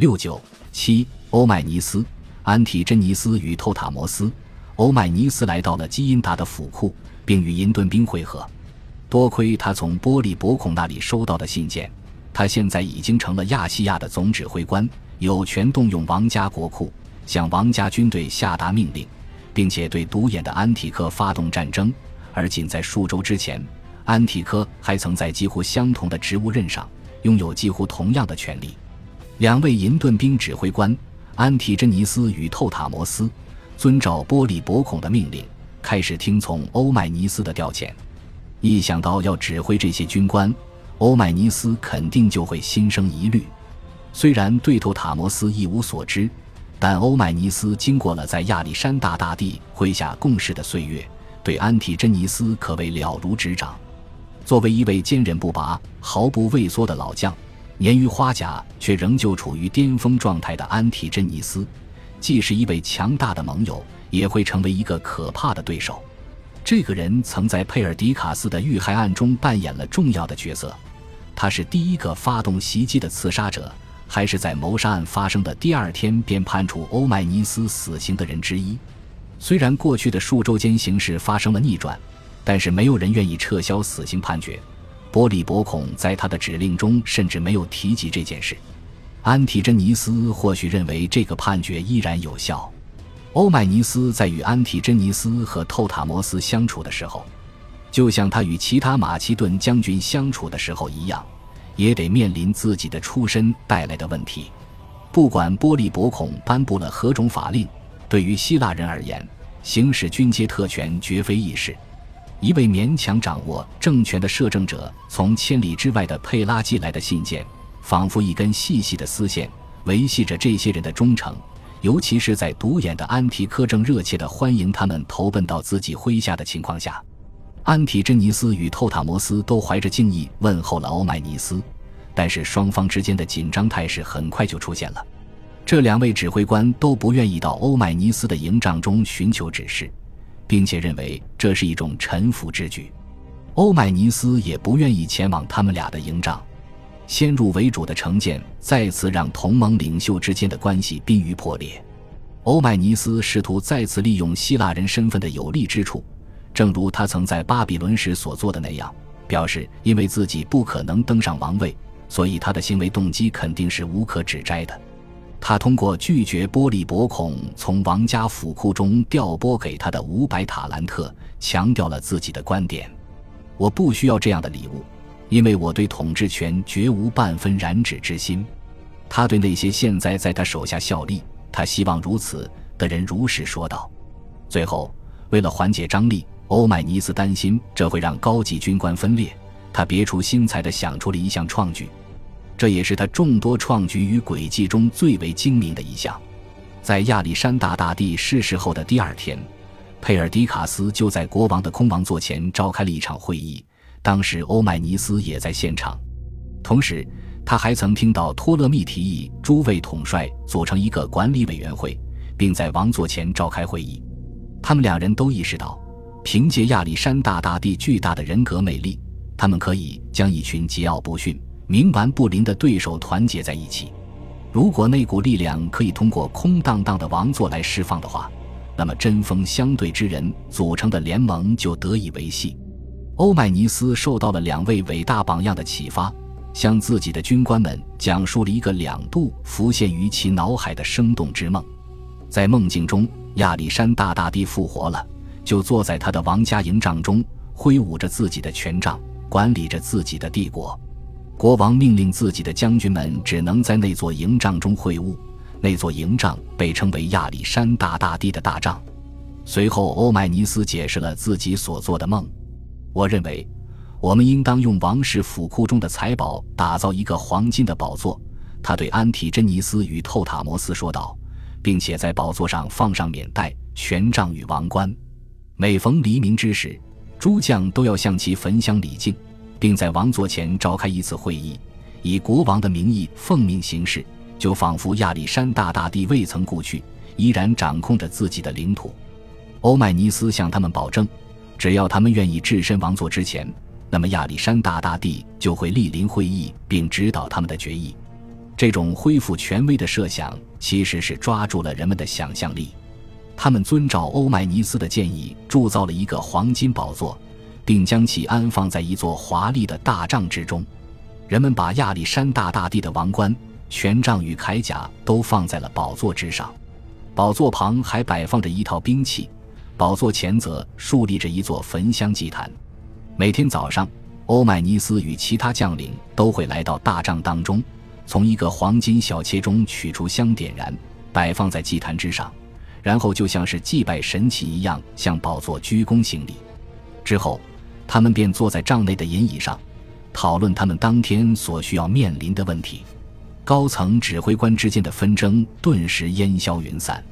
六九七，欧迈尼斯、安提真尼斯与透塔摩斯。欧迈尼斯来到了基因达的府库，并与银盾兵会合。多亏他从波利伯孔那里收到的信件，他现在已经成了亚细亚的总指挥官，有权动用王家国库，向王家军队下达命令，并且对独眼的安提柯发动战争。而仅在数周之前，安提柯还曾在几乎相同的职务任上拥有几乎同样的权利。两位银盾兵指挥官安提真尼斯与透塔摩斯，遵照波利伯孔的命令，开始听从欧迈尼斯的调遣。一想到要指挥这些军官，欧迈尼斯肯定就会心生疑虑。虽然对透塔摩斯一无所知，但欧迈尼斯经过了在亚历山大大帝麾下共事的岁月，对安提真尼斯可谓了如指掌。作为一位坚韧不拔、毫不畏缩的老将，年逾花甲却仍旧处于巅峰状态的安提真尼斯，既是一位强大的盟友，也会成为一个可怕的对手。这个人曾在佩尔迪卡斯的遇害案中扮演了重要的角色。他是第一个发动袭击的刺杀者，还是在谋杀案发生的第二天便判处欧迈尼斯死刑的人之一？虽然过去的数周间形势发生了逆转，但是没有人愿意撤销死刑判决。波利伯孔在他的指令中甚至没有提及这件事。安提真尼斯或许认为这个判决依然有效。欧迈尼斯在与安提真尼斯和透塔摩斯相处的时候，就像他与其他马其顿将军相处的时候一样，也得面临自己的出身带来的问题。不管波利伯孔颁布了何种法令，对于希腊人而言，行使军阶特权绝非易事。一位勉强掌握政权的摄政者从千里之外的佩拉寄来的信件，仿佛一根细细的丝线，维系着这些人的忠诚。尤其是在独眼的安提柯正热切地欢迎他们投奔到自己麾下的情况下，安提真尼斯与透塔摩斯都怀着敬意问候了欧迈尼斯，但是双方之间的紧张态势很快就出现了。这两位指挥官都不愿意到欧迈尼斯的营帐中寻求指示，并且认为这是一种臣服之举。欧迈尼斯也不愿意前往他们俩的营帐。先入为主的成见再次让同盟领袖之间的关系濒于破裂。欧迈尼斯试图再次利用希腊人身份的有利之处，正如他曾在巴比伦时所做的那样，表示因为自己不可能登上王位，所以他的行为动机肯定是无可指摘的。他通过拒绝波利伯孔从王家府库中调拨给他的五百塔兰特，强调了自己的观点：我不需要这样的礼物。因为我对统治权绝无半分染指之心，他对那些现在在他手下效力，他希望如此的人如实说道。最后，为了缓解张力，欧迈尼斯担心这会让高级军官分裂，他别出心裁地想出了一项创举，这也是他众多创举与诡计中最为精明的一项。在亚历山大大帝逝世后的第二天，佩尔迪卡斯就在国王的空王座前召开了一场会议。当时欧迈尼斯也在现场，同时他还曾听到托勒密提议诸位统帅组成一个管理委员会，并在王座前召开会议。他们两人都意识到，凭借亚历山大大帝巨大的人格魅力，他们可以将一群桀骜不驯、冥顽不灵的对手团结在一起。如果那股力量可以通过空荡荡的王座来释放的话，那么针锋相对之人组成的联盟就得以维系。欧迈尼斯受到了两位伟大榜样的启发，向自己的军官们讲述了一个两度浮现于其脑海的生动之梦。在梦境中，亚历山大大帝复活了，就坐在他的王家营帐中，挥舞着自己的权杖，管理着自己的帝国。国王命令自己的将军们只能在那座营帐中会晤，那座营帐被称为亚历山大大帝的大帐。随后，欧迈尼斯解释了自己所做的梦。我认为，我们应当用王室府库中的财宝打造一个黄金的宝座。他对安提真尼斯与透塔摩斯说道，并且在宝座上放上冕带、权杖与王冠。每逢黎明之时，诸将都要向其焚香礼敬，并在王座前召开一次会议，以国王的名义奉命行事，就仿佛亚历山大大帝未曾故去，依然掌控着自己的领土。欧迈尼斯向他们保证。只要他们愿意置身王座之前，那么亚历山大大帝就会莅临会议并指导他们的决议。这种恢复权威的设想其实是抓住了人们的想象力。他们遵照欧迈尼斯的建议，铸造了一个黄金宝座，并将其安放在一座华丽的大帐之中。人们把亚历山大大帝的王冠、权杖与铠甲都放在了宝座之上。宝座旁还摆放着一套兵器，宝座前则竖立着一座焚香祭坛。每天早上，欧迈尼斯与其他将领都会来到大帐当中，从一个黄金小切中取出香，点燃，摆放在祭坛之上，然后就像是祭拜神祇一样向宝座鞠躬行礼。之后，他们便坐在帐内的银椅上，讨论他们当天所需要面临的问题。高层指挥官之间的纷争顿时烟消云散。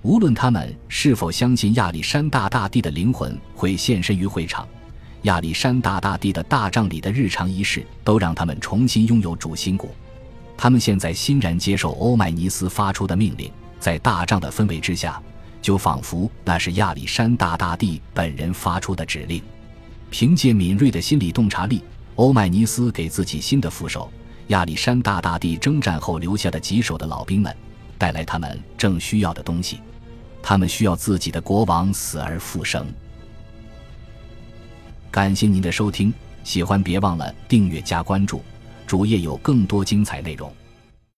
无论他们是否相信亚历山大大帝的灵魂会现身于会场，亚历山大大帝的大帐里的日常仪式都让他们重新拥有主心骨。他们现在欣然接受欧迈尼斯发出的命令，在大帐的氛围之下，就仿佛那是亚历山大大帝本人发出的指令。凭借敏锐的心理洞察力，欧迈尼斯给自己新的副手。亚历山大大帝征战后留下的棘手的老兵们，带来他们正需要的东西。他们需要自己的国王死而复生。感谢您的收听，喜欢别忘了订阅加关注，主页有更多精彩内容。